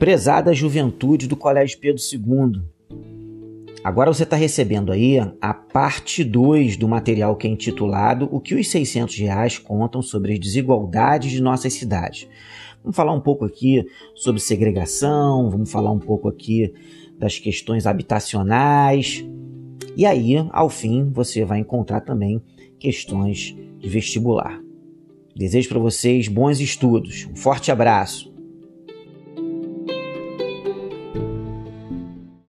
Prezada juventude do Colégio Pedro II, agora você está recebendo aí a parte 2 do material que é intitulado O que os 600 reais contam sobre as desigualdades de nossas cidades. Vamos falar um pouco aqui sobre segregação, vamos falar um pouco aqui das questões habitacionais. E aí, ao fim, você vai encontrar também questões de vestibular. Desejo para vocês bons estudos. Um forte abraço.